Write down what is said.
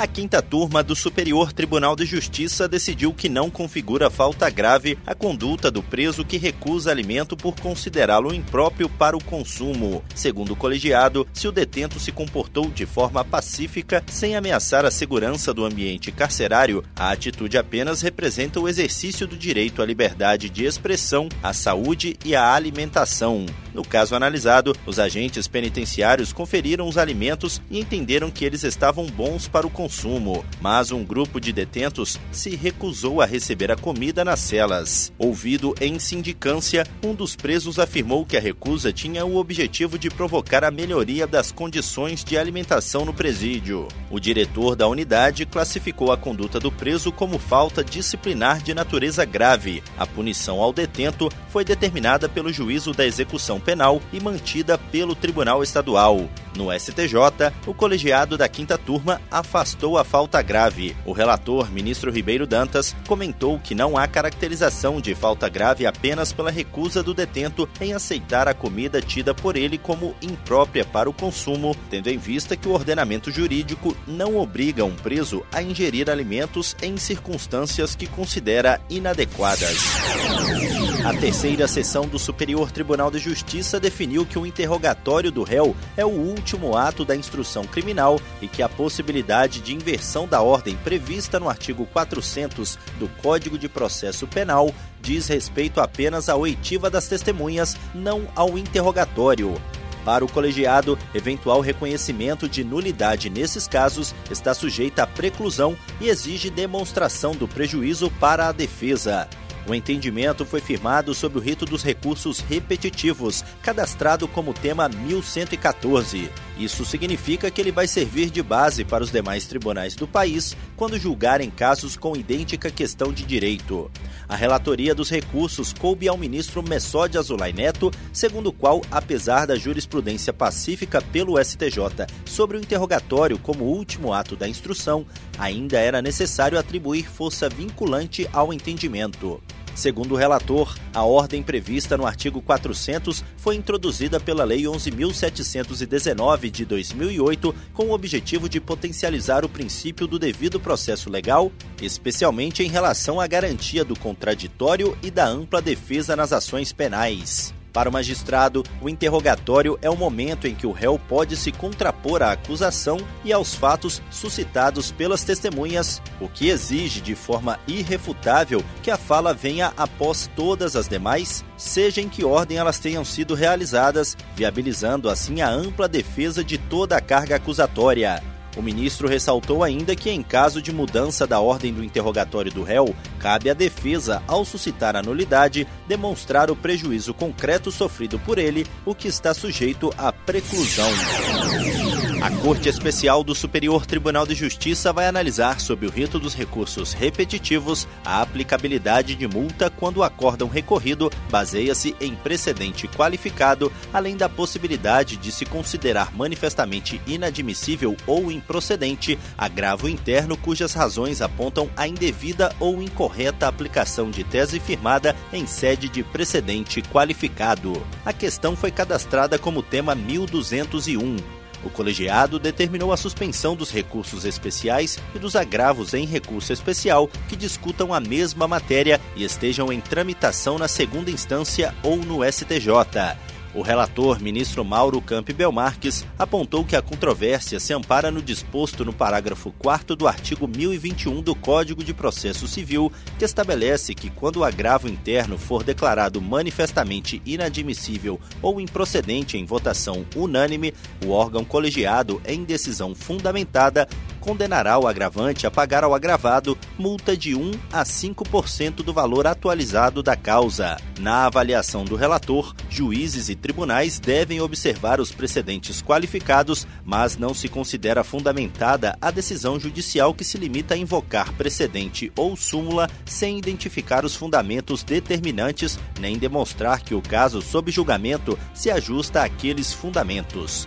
A quinta turma do Superior Tribunal de Justiça decidiu que não configura falta grave a conduta do preso que recusa alimento por considerá-lo impróprio para o consumo. Segundo o colegiado, se o detento se comportou de forma pacífica, sem ameaçar a segurança do ambiente carcerário, a atitude apenas representa o exercício do direito à liberdade de expressão, à saúde e à alimentação. No caso analisado, os agentes penitenciários conferiram os alimentos e entenderam que eles estavam bons para o consumo, mas um grupo de detentos se recusou a receber a comida nas celas. Ouvido em sindicância, um dos presos afirmou que a recusa tinha o objetivo de provocar a melhoria das condições de alimentação no presídio. O diretor da unidade classificou a conduta do preso como falta disciplinar de natureza grave. A punição ao detento foi determinada pelo juízo da execução penal e mantida pelo Tribunal Estadual. No STJ, o colegiado da quinta turma afastou a falta grave. O relator, ministro Ribeiro Dantas, comentou que não há caracterização de falta grave apenas pela recusa do detento em aceitar a comida tida por ele como imprópria para o consumo, tendo em vista que o ordenamento jurídico não obriga um preso a ingerir alimentos em circunstâncias que considera inadequadas. A terceira sessão do Superior Tribunal de Justiça definiu que o interrogatório do réu é o último ato da instrução criminal e que a possibilidade de inversão da ordem prevista no artigo 400 do Código de Processo Penal diz respeito apenas à oitiva das testemunhas, não ao interrogatório. Para o colegiado, eventual reconhecimento de nulidade nesses casos está sujeita à preclusão e exige demonstração do prejuízo para a defesa. O entendimento foi firmado sob o rito dos recursos repetitivos, cadastrado como tema 1114. Isso significa que ele vai servir de base para os demais tribunais do país quando julgarem casos com idêntica questão de direito. A relatoria dos recursos coube ao ministro Messode Azulay Neto, segundo o qual, apesar da jurisprudência pacífica pelo STJ sobre o interrogatório como último ato da instrução, ainda era necessário atribuir força vinculante ao entendimento. Segundo o relator, a ordem prevista no artigo 400 foi introduzida pela Lei 11.719 de 2008 com o objetivo de potencializar o princípio do devido processo legal, especialmente em relação à garantia do contraditório e da ampla defesa nas ações penais. Para o magistrado, o interrogatório é o momento em que o réu pode se contrapor à acusação e aos fatos suscitados pelas testemunhas, o que exige de forma irrefutável que a fala venha após todas as demais, seja em que ordem elas tenham sido realizadas, viabilizando assim a ampla defesa de toda a carga acusatória. O ministro ressaltou ainda que, em caso de mudança da ordem do interrogatório do réu, cabe à defesa, ao suscitar a nulidade, demonstrar o prejuízo concreto sofrido por ele, o que está sujeito à preclusão. A Corte Especial do Superior Tribunal de Justiça vai analisar, sob o rito dos recursos repetitivos, a aplicabilidade de multa quando o acórdão recorrido baseia-se em precedente qualificado, além da possibilidade de se considerar manifestamente inadmissível ou improcedente agravo interno cujas razões apontam a indevida ou incorreta aplicação de tese firmada em sede de precedente qualificado. A questão foi cadastrada como tema 1201 o colegiado determinou a suspensão dos recursos especiais e dos agravos em recurso especial que discutam a mesma matéria e estejam em tramitação na segunda instância ou no STJ. O relator, ministro Mauro Campi Belmarques, apontou que a controvérsia se ampara no disposto no parágrafo 4 do artigo 1021 do Código de Processo Civil, que estabelece que quando o agravo interno for declarado manifestamente inadmissível ou improcedente em votação unânime, o órgão colegiado, em decisão fundamentada, condenará o agravante a pagar ao agravado multa de 1 a 5% do valor atualizado da causa. Na avaliação do relator, juízes e tribunais devem observar os precedentes qualificados, mas não se considera fundamentada a decisão judicial que se limita a invocar precedente ou súmula sem identificar os fundamentos determinantes nem demonstrar que o caso sob julgamento se ajusta àqueles fundamentos.